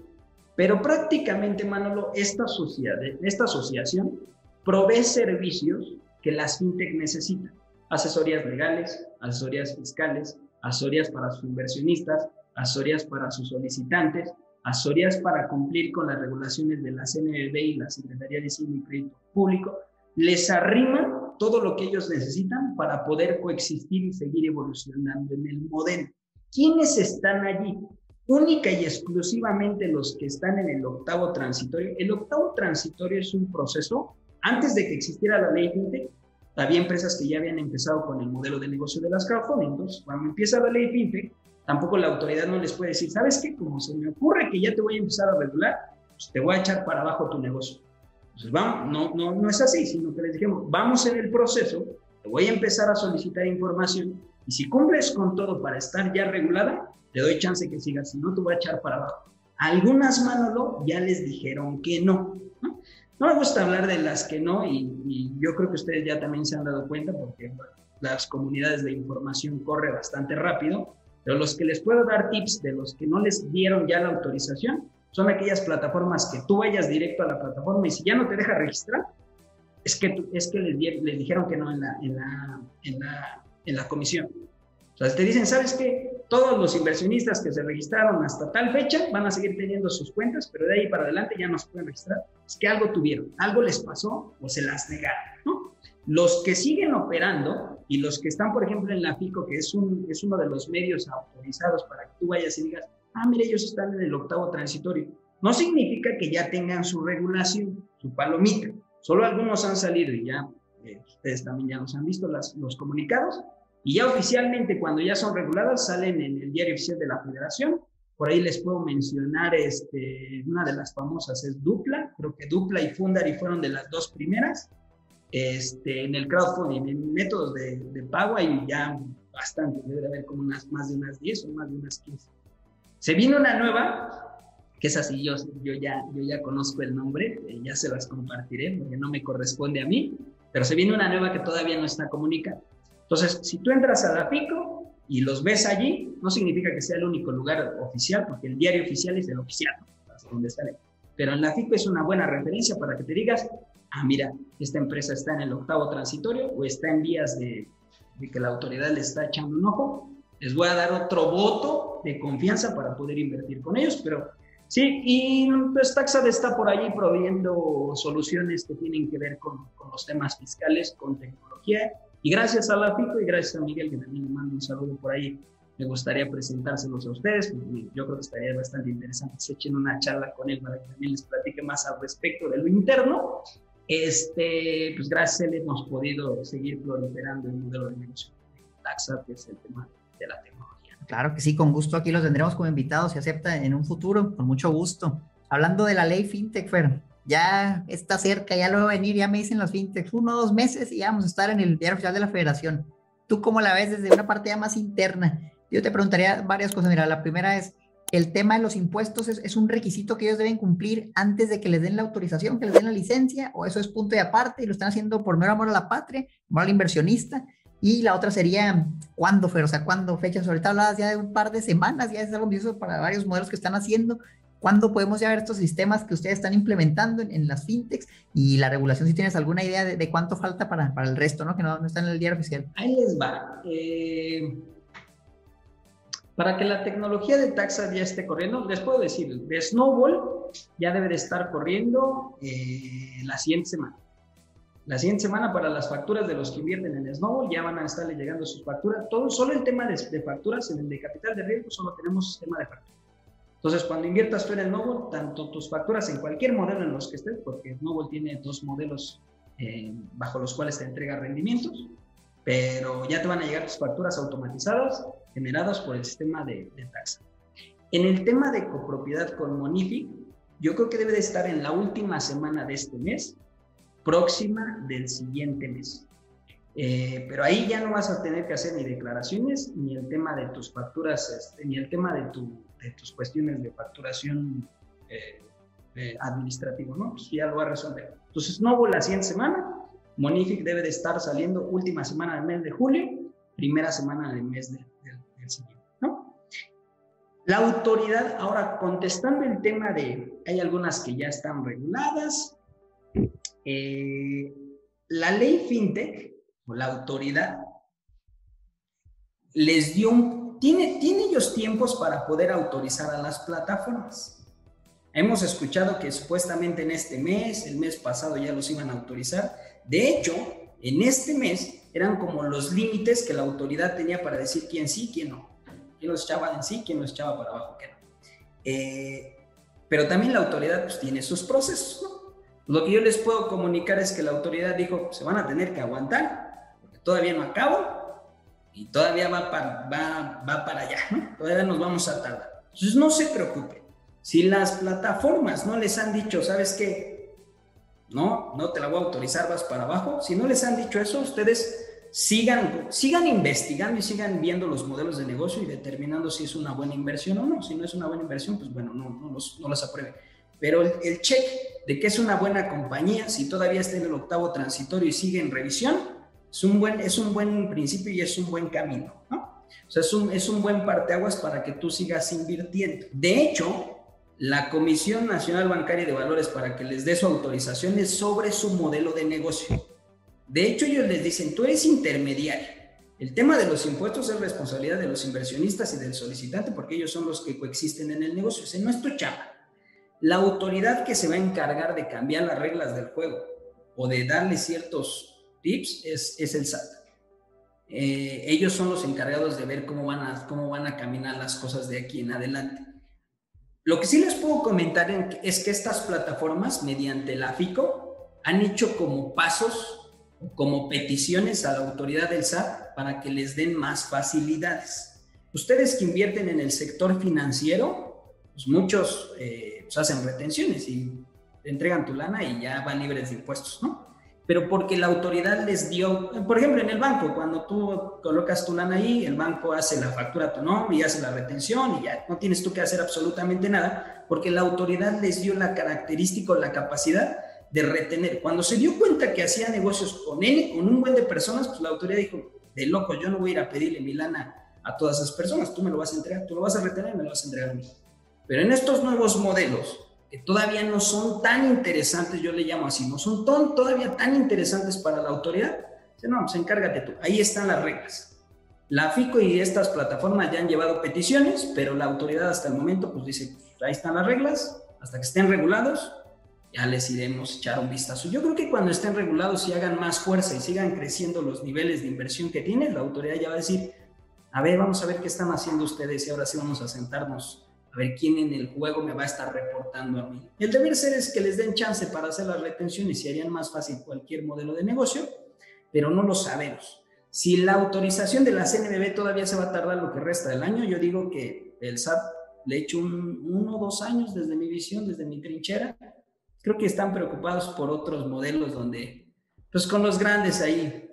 pero prácticamente, Manolo, esta, sociedad, esta asociación provee servicios que las fintech necesitan. Asesorías legales, asesorías fiscales, asesorías para sus inversionistas, asesorías para sus solicitantes, asesorías para cumplir con las regulaciones de la CNBB y la Secretaría de Hacienda y Crédito Público, les arrima todo lo que ellos necesitan para poder coexistir y seguir evolucionando en el modelo. ¿Quiénes están allí? Única y exclusivamente los que están en el octavo transitorio. El octavo transitorio es un proceso, antes de que existiera la ley FinTech, había empresas que ya habían empezado con el modelo de negocio de las crowdfunding. Entonces, cuando empieza la ley FinTech, tampoco la autoridad no les puede decir, ¿sabes qué? Como se me ocurre que ya te voy a empezar a regular, pues te voy a echar para abajo tu negocio. Entonces, vamos, no, no, no es así, sino que les dijimos, vamos en el proceso, te voy a empezar a solicitar información y si cumples con todo para estar ya regulada, te doy chance que sigas, si no te voy a echar para abajo. Algunas, Manolo, ya les dijeron que no. ¿no? me gusta hablar de las que no y, y, yo creo que ustedes ya también se han dado cuenta porque las comunidades de información corre bastante rápido pero los que les puedo dar tips de los que no les dieron ya la autorización son aquellas plataformas que tú vayas directo a la plataforma y si ya no te deja registrar, es que, es que les, les dijeron que no en la, en, la, en, la, en la comisión. O sea, te dicen, ¿sabes qué? Todos los inversionistas que se registraron hasta tal fecha van a seguir teniendo sus cuentas, pero de ahí para adelante ya no se pueden registrar. Es que algo tuvieron, algo les pasó o se las negaron, ¿no? Los que siguen operando y los que están, por ejemplo, en la FICO, que es, un, es uno de los medios autorizados para que tú vayas y digas, ah, mire, ellos están en el octavo transitorio. No significa que ya tengan su regulación, su palomita. Solo algunos han salido y ya eh, ustedes también ya los han visto, los comunicados. Y ya oficialmente, cuando ya son reguladas, salen en el diario oficial de la federación. Por ahí les puedo mencionar, este, una de las famosas es Dupla. Creo que Dupla y Fundari fueron de las dos primeras. Este, en el crowdfunding, en métodos de, de pago, hay ya bastante, debe de haber como unas, más de unas 10 o más de unas 15. Se vino una nueva, que es así, yo, yo, ya, yo ya conozco el nombre, eh, ya se las compartiré porque no me corresponde a mí, pero se viene una nueva que todavía no está comunicada. Entonces, si tú entras a la PICO y los ves allí, no significa que sea el único lugar oficial, porque el diario oficial es el oficial, donde sale. Pero en la FICO es una buena referencia para que te digas, ah, mira, esta empresa está en el octavo transitorio o está en vías de, de que la autoridad le está echando un ojo, les voy a dar otro voto de confianza para poder invertir con ellos, pero sí, y pues Taxad está por allí proveyendo soluciones que tienen que ver con, con, los temas fiscales, con tecnología, y gracias a la FICO y gracias a Miguel, que también le mando un saludo por ahí, me gustaría presentárselos a ustedes, yo creo que estaría bastante interesante se echen una charla con él para que también les platique más al respecto de lo interno este, pues gracias a él hemos podido seguir proliferando el modelo de negocio de Taxa, que es el tema de la tecnología. Claro que sí, con gusto aquí los tendremos como invitados, si acepta en un futuro, con mucho gusto. Hablando de la ley FinTech, Fer, ya está cerca, ya lo va a venir, ya me dicen los FinTech, uno o dos meses y ya vamos a estar en el diario oficial de la federación. ¿Tú cómo la ves desde una parte ya más interna? Yo te preguntaría varias cosas. Mira, la primera es, el tema de los impuestos es, un requisito que ellos deben cumplir antes de que les den la autorización, que les den la licencia, o eso es punto de aparte y lo están haciendo por mero amor a la patria, amor al inversionista. Y la otra sería, ¿cuándo, Fer? O sea, ¿cuándo fechas? Ahorita hablabas ya de un par de semanas, ya es algo ambicioso para varios modelos que están haciendo. ¿Cuándo podemos ya ver estos sistemas que ustedes están implementando en, las fintechs? Y la regulación, si tienes alguna idea de, cuánto falta para, para, el resto, ¿no? Que no, no, está en el diario oficial. Ahí les va. Eh, para que la tecnología de taxa ya esté corriendo, les puedo decir, de Snowball ya debe de estar corriendo eh, la siguiente semana. La siguiente semana para las facturas de los que invierten en Snowball ya van a estarle llegando sus facturas. Todo, solo el tema de, facturas, en el de capital de riesgo, solo tenemos tema de facturas. Entonces, cuando inviertas tú en Snowball, tanto tus facturas en cualquier modelo en los que estés, porque Snowball tiene dos modelos eh, bajo los cuales te entrega rendimientos, pero ya te van a llegar tus facturas automatizadas generadas por el sistema de, de taxa. En el tema de copropiedad con Monific, yo creo que debe de estar en la última semana de este mes, próxima del siguiente mes. Eh, pero ahí ya no vas a tener que hacer ni declaraciones, ni el tema de tus facturas, este, ni el tema de, tu, de, tus cuestiones de facturación eh, administrativo, ¿no? Pues ya lo va a resolver. Entonces, no hubo la siguiente semana, Monific debe de estar saliendo última semana del mes de julio, primera semana del mes del, siguiente, ¿no? La autoridad, ahora contestando el tema de, hay algunas que ya están reguladas, eh, la ley FinTech o la autoridad les dio tiene, tiene ellos tiempos para poder autorizar a las plataformas. Hemos escuchado que supuestamente en este mes, el mes pasado ya los iban a autorizar, de hecho, en este mes eran como los límites que la autoridad tenía para decir quién sí, quién no. Quién los echaba en sí, quién los echaba para abajo, quién no. Eh, pero también la autoridad pues, tiene sus procesos. Lo que yo les puedo comunicar es que la autoridad dijo, se van a tener que aguantar, porque todavía no acabo y todavía va para, va, va para allá, ¿no? Todavía nos vamos a tardar. Entonces no se preocupen. Si las plataformas no les han dicho, ¿sabes qué? No, no te la voy a autorizar, vas para abajo. Si no les han dicho eso, ustedes sigan, sigan investigando y sigan viendo los modelos de negocio y determinando si es una buena inversión o no. Si no es una buena inversión, pues bueno, no, no, los, no aprueben. Pero el, check de que es una buena compañía, si todavía está en el octavo transitorio y sigue en revisión, es un buen, es un buen principio y es un buen camino, ¿no? O sea, es un, es un buen parteaguas para que tú sigas invirtiendo. De hecho, la Comisión Nacional Bancaria de Valores para que les dé su autorización es sobre su modelo de negocio. De hecho, ellos les dicen, tú eres intermediario. El tema de los impuestos es responsabilidad de los inversionistas y del solicitante porque ellos son los que coexisten en el negocio. Ese no es tu chamba. La autoridad que se va a encargar de cambiar las reglas del juego o de darle ciertos tips es, es el SAT. Eh, ellos son los encargados de ver cómo van, a, cómo van a caminar las cosas de aquí en adelante. Lo que sí les puedo comentar es que estas plataformas, mediante la FICO, han hecho como pasos, como peticiones a la autoridad del SAT para que les den más facilidades. Ustedes que invierten en el sector financiero, pues muchos eh, pues hacen retenciones y entregan tu lana y ya van libres de impuestos, ¿no? Pero porque la autoridad les dio, por ejemplo, en el banco, cuando tú colocas tu lana ahí, el banco hace la factura a tu nombre y hace la retención y ya no tienes tú que hacer absolutamente nada, porque la autoridad les dio la característica o la capacidad de retener. Cuando se dio cuenta que hacía negocios con él, con un buen de personas, pues la autoridad dijo, de loco, yo no voy a ir a pedirle mi lana a todas esas personas, tú me lo vas a entregar, tú lo vas a retener y me lo vas a entregar a mí. Pero en estos nuevos modelos, que todavía no son tan interesantes, yo le llamo así, no son todavía tan interesantes para la autoridad, no, pues encárgate tú, ahí están las reglas. La FICO y estas plataformas ya han llevado peticiones, pero la autoridad hasta el momento pues dice, ahí están las reglas, hasta que estén regulados, ya les iremos echar un vistazo. Yo creo que cuando estén regulados y hagan más fuerza y sigan creciendo los niveles de inversión que tienen, la autoridad ya va a decir, a ver, vamos a ver qué están haciendo ustedes y ahora sí vamos a sentarnos a ver quién en el juego me va a estar reportando a mí. El deber ser es que les den chance para hacer las retenciones y harían más fácil cualquier modelo de negocio, pero no lo sabemos. Si la autorización de la CNBB todavía se va a tardar lo que resta del año, yo digo que el SAT le he hecho un, uno o dos años desde mi visión, desde mi trinchera. Creo que están preocupados por otros modelos donde, pues con los grandes ahí,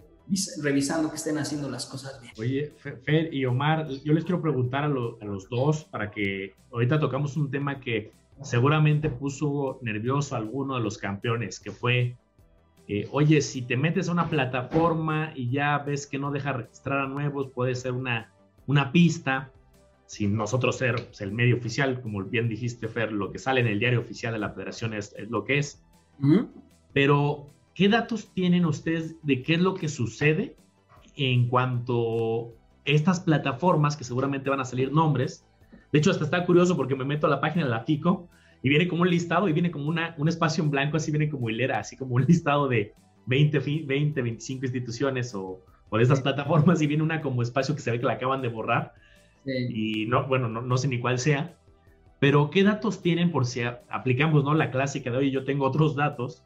revisando que estén haciendo las cosas bien. Oye, Fer y Omar, yo les quiero preguntar a, los dos para que ahorita tocamos un tema que seguramente puso nervioso a alguno de los campeones, que fue, eh, oye, si te metes a una plataforma y ya ves que no deja registrar a nuevos, puede ser una, una pista, sin nosotros ser pues, el medio oficial, como bien dijiste, Fer, lo que sale en el diario oficial de la federación es, lo que es. Pero ¿Qué datos tienen ustedes de qué es lo que sucede en cuanto a estas plataformas que seguramente van a salir nombres? De hecho, hasta está curioso porque me meto a la página de la FICO y viene como un listado y viene como una, un espacio en blanco, así viene como hilera, así como un listado de 20, 20 25 instituciones o, o de estas plataformas y viene una como espacio que se ve que la acaban de borrar. Y no, bueno, no, no sé ni cuál sea. Pero, ¿qué datos tienen por si aplicamos ¿no? la clásica de hoy? Yo tengo otros datos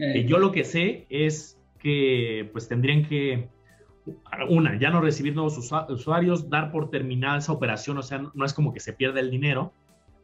eh, yo lo que sé es que pues tendrían que, una, ya no recibir nuevos usuarios, dar por terminada esa operación, o sea, no es como que se pierda el dinero,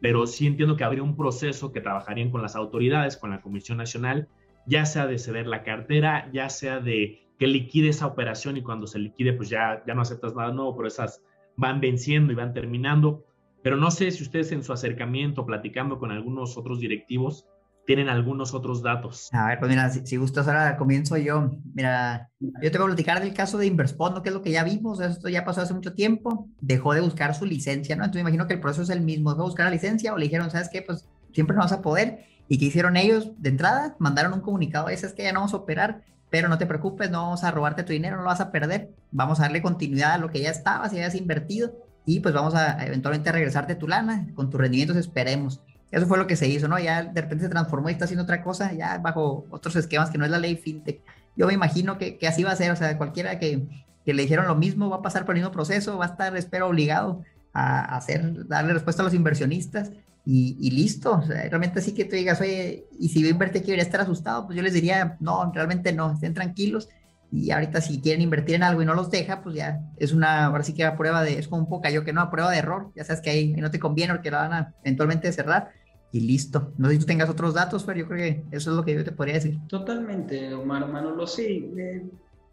pero sí entiendo que habría un proceso que trabajarían con las autoridades, con la Comisión Nacional, ya sea de ceder la cartera, ya sea de que liquide esa operación y cuando se liquide pues ya, ya no aceptas nada nuevo, pero esas van venciendo y van terminando. Pero no sé si ustedes en su acercamiento, platicando con algunos otros directivos, tienen algunos otros datos. A ver, pues mira, si, gustas, ahora comienzo yo. Mira, yo te voy a platicar del caso de Inverspond, que es lo que ya vimos, esto ya pasó hace mucho tiempo, dejó de buscar su licencia, ¿no? Entonces me imagino que el proceso es el mismo, dejó de buscar la licencia o le dijeron, ¿sabes qué? Pues siempre no vas a poder. ¿Y qué hicieron ellos? De entrada, mandaron un comunicado, ese es que ya no vamos a operar, pero no te preocupes, no vamos a robarte tu dinero, no lo vas a perder, vamos a darle continuidad a lo que ya estaba, si habías invertido, y pues vamos a eventualmente regresarte tu lana, con tus rendimientos esperemos. Eso fue lo que se hizo, ¿no? Ya de repente se transformó y está haciendo otra cosa, ya bajo otros esquemas que no es la ley fintech. Yo me imagino que, que así va a ser, o sea, cualquiera que, que, le dijeron lo mismo va a pasar por el mismo proceso, va a estar, espero, obligado a, hacer, darle respuesta a los inversionistas y, y, listo. Realmente sí que tú digas, oye, y si voy a invertir quiero estar asustado, pues yo les diría, no, realmente no, estén tranquilos. Y ahorita si quieren invertir en algo y no los deja, pues ya es una, ahora sí que a prueba de, es como un poco yo que no, a prueba de error, ya sabes que ahí no te conviene porque la van a eventualmente cerrar y listo. No sé si tú tengas otros datos, pero yo creo que eso es lo que yo te podría decir. Totalmente, Omar Manolo, sí.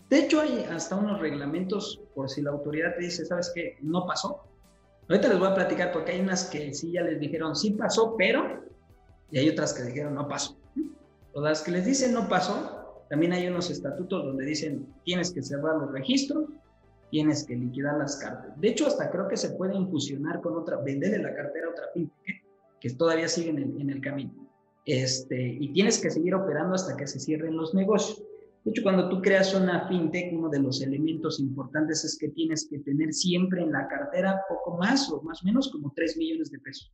De hecho, hay hasta unos reglamentos por si la autoridad te dice, ¿sabes qué? No pasó. Ahorita les voy a platicar porque hay unas que sí ya les dijeron, sí pasó, pero, y hay otras que dijeron, no pasó. Todas las que les dicen no pasó, también hay unos estatutos donde dicen, tienes que cerrar los registros, tienes que liquidar las cartas. De hecho, hasta creo que se puede infusionar con otra, venderle la cartera a otra fintech que todavía siguen en, el camino. Este, y tienes que seguir operando hasta que se cierren los negocios. De hecho, cuando tú creas una fintech, uno de los elementos importantes es que tienes que tener siempre en la cartera poco más o más o menos como 3 millones de pesos.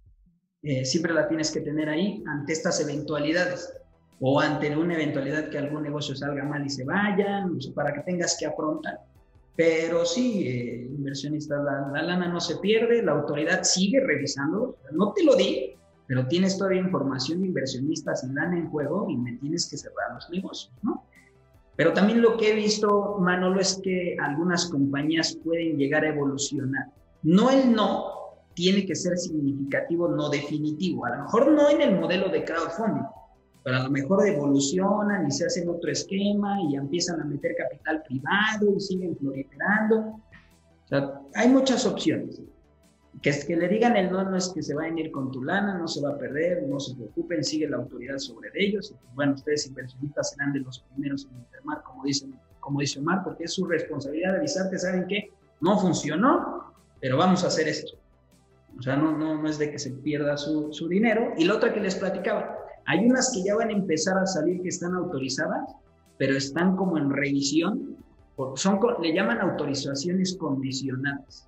Eh, siempre la tienes que tener ahí ante estas eventualidades o ante una eventualidad que algún negocio salga mal y se vayan, para que tengas que afrontar. Pero sí, eh, inversionistas, la, la, lana no se pierde, la autoridad sigue revisando, no te lo di, pero tienes todavía información de inversionistas y lana en juego y me tienes que cerrar los negocios, ¿no? Pero también lo que he visto, Manolo, es que algunas compañías pueden llegar a evolucionar. No el no tiene que ser significativo, no definitivo. A lo mejor no en el modelo de crowdfunding, pero a lo mejor evolucionan y se hacen otro esquema y empiezan a meter capital privado y siguen proliferando. O sea, hay muchas opciones. Que, que le digan el no, no es que se vayan a ir con tu lana, no se va a perder, no se preocupen, sigue la autoridad sobre ellos. Y pues, bueno, ustedes inversionistas serán de los primeros en enfermar, como, dicen, como dice Omar, porque es su responsabilidad avisarte, ¿saben qué? No funcionó, pero vamos a hacer esto. O sea, no, no, no es de que se pierda su, su dinero. Y la otra que les platicaba, hay unas que ya van a empezar a salir que están autorizadas, pero están como en revisión, son, le llaman autorizaciones condicionadas.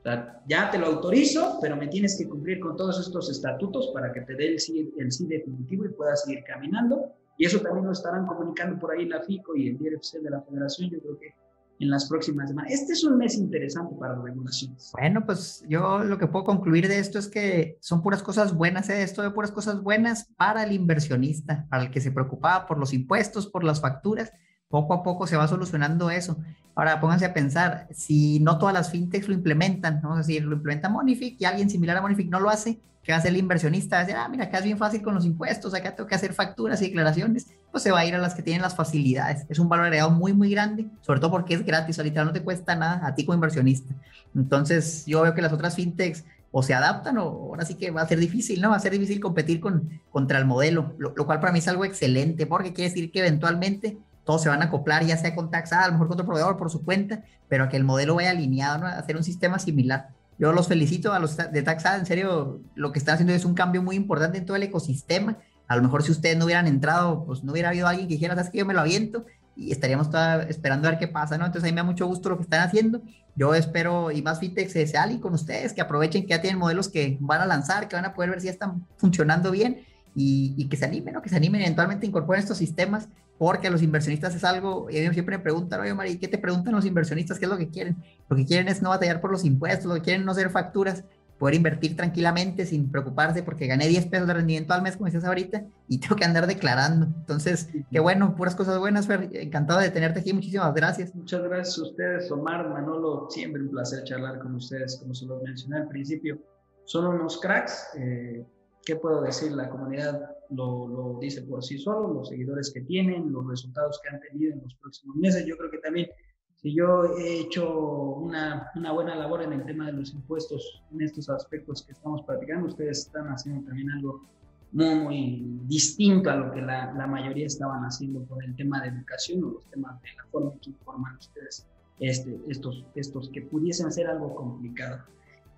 O sea, ya te lo autorizo, pero me tienes que cumplir con todos estos estatutos para que te dé el sí, el sí definitivo y puedas seguir caminando. Y eso también lo estarán comunicando por ahí la FICO y el DRFC de la Federación. Yo creo que en las próximas semanas. Este es un mes interesante para las regulaciones. Bueno, pues yo lo que puedo concluir de esto es que son puras cosas buenas, ¿eh? esto de puras cosas buenas para el inversionista, para el que se preocupaba por los impuestos, por las facturas. Poco a poco se va solucionando eso. Ahora pónganse a pensar, si no todas las fintechs lo implementan, vamos a decir, lo implementa Monific y alguien similar a Monific no lo hace, ¿qué va a hacer el inversionista? Va a decir, ah, mira, acá es bien fácil con los impuestos, acá tengo que hacer facturas y declaraciones, pues se va a ir a las que tienen las facilidades. Es un valor agregado muy, muy grande, sobre todo porque es gratis, ahorita no te cuesta nada a ti como inversionista. Entonces, yo veo que las otras fintechs o se adaptan o ahora sí que va a ser difícil, ¿no? Va a ser difícil competir con, contra el modelo, lo, cual para mí es algo excelente, porque quiere decir que eventualmente todos se van a acoplar, ya sea con Taxa, a lo mejor con otro proveedor por su cuenta, pero a que el modelo vaya alineado, ¿no? a hacer un sistema similar. Yo los felicito a los de Taxa, en serio, lo que están haciendo es un cambio muy importante en todo el ecosistema. A lo mejor si ustedes no hubieran entrado, pues no hubiera habido alguien que dijera, sabes que yo me lo aviento y estaríamos esperando a ver qué pasa, ¿no? Entonces a mí me da mucho gusto lo que están haciendo. Yo espero, y más Fintech se, se con ustedes, que aprovechen que ya tienen modelos que van a lanzar, que van a poder ver si ya están funcionando bien y, y que se animen, ¿no? Que se animen eventualmente a incorporar estos sistemas porque los inversionistas es algo, y ellos siempre me preguntan, oye, Mari, ¿qué te preguntan los inversionistas? ¿Qué es lo que quieren? Lo que quieren es no batallar por los impuestos, lo que quieren no hacer facturas, poder invertir tranquilamente sin preocuparse porque gané 10 pesos de rendimiento al mes, como decías ahorita, y tengo que andar declarando. Entonces, qué bueno, puras cosas buenas, Fer. Encantado de tenerte aquí, muchísimas gracias. Muchas gracias a ustedes, Omar, Manolo, siempre un placer charlar con ustedes, como se los mencioné al principio. Son unos cracks. Eh, ¿Qué puedo decir? La comunidad lo, lo, dice por sí solo, los seguidores que tienen, los resultados que han tenido en los próximos meses. Yo creo que también, si yo he hecho una, una buena labor en el tema de los impuestos, en estos aspectos que estamos platicando, ustedes están haciendo también algo muy, muy distinto a lo que la, la, mayoría estaban haciendo por el tema de educación o los temas de la forma que informan ustedes este, estos, estos que pudiesen ser algo complicado.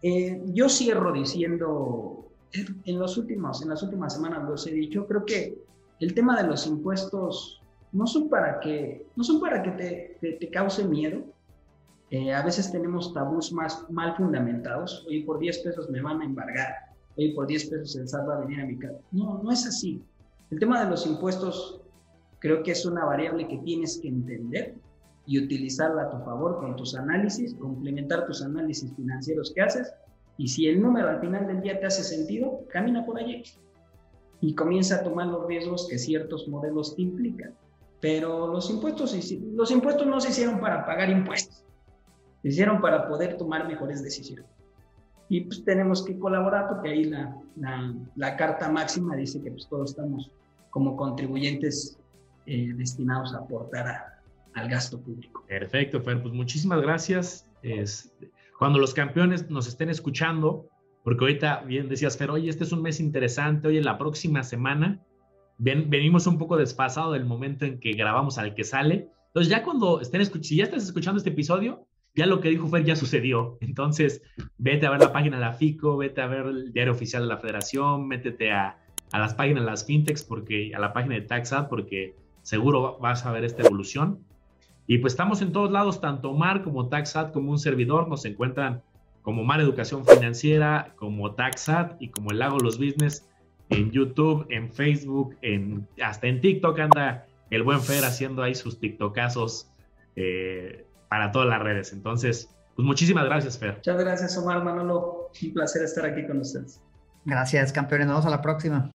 Eh, yo cierro diciendo en, los últimos, en las últimas semanas los he dicho, creo que el tema de los impuestos no son para que, no son para que te, te, cause miedo. Eh, a veces tenemos tabús más mal fundamentados. Hoy por 10 pesos me van a embargar. Hoy por 10 pesos el SAT va a venir a mi casa. No, no es así. El tema de los impuestos creo que es una variable que tienes que entender y utilizarla a tu favor con tus análisis, complementar tus análisis financieros que haces y si el número al final del día te hace sentido, camina por allí y comienza a tomar los riesgos que ciertos modelos te implican. Pero los impuestos, los impuestos no se hicieron para pagar impuestos, se hicieron para poder tomar mejores decisiones. Y pues tenemos que colaborar porque ahí la, la, carta máxima dice que pues todos estamos como contribuyentes eh, destinados a aportar al gasto público. Perfecto, Fer, pues muchísimas gracias. Este, cuando los campeones nos estén escuchando, porque ahorita bien decías, Fer, oye, este es un mes interesante, oye, la próxima semana ven, venimos un poco desfasado del momento en que grabamos al que sale. Entonces ya cuando estén si ya estás escuchando este episodio, ya lo que dijo Fer ya sucedió. Entonces, vete a ver la página de la FICO, vete a ver el diario oficial de la federación, métete a, a las páginas de las fintechs, porque, a la página de TaxAd, porque seguro vas a ver esta evolución. Y pues estamos en todos lados, tanto Mar como TaxAt como un servidor nos encuentran como Mar Educación Financiera, como TaxAt y como el Lago Los Business en YouTube, en Facebook, en, hasta en TikTok anda el buen Fer haciendo ahí sus TikTokazos eh, para todas las redes. Entonces, pues muchísimas gracias, Fer. Muchas gracias, Omar Manolo. Un placer estar aquí con ustedes. Gracias, campeones. Nos vemos a la próxima.